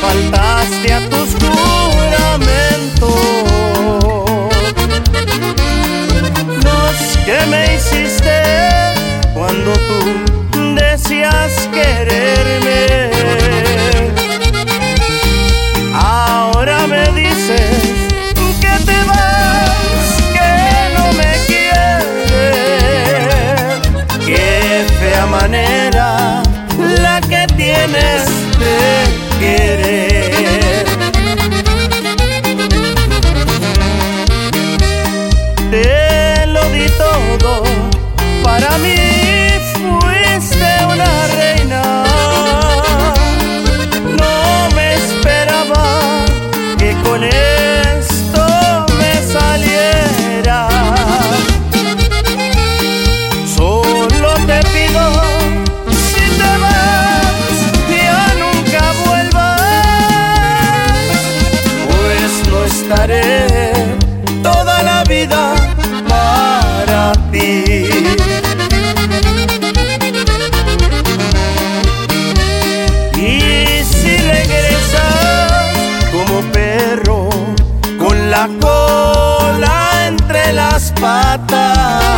faltaste a tus juramentos. Los que me hiciste cuando tú decías quererme. Ahora me dices que te vas, que no me quieres. Qué fea manera la que tienes me. as patas.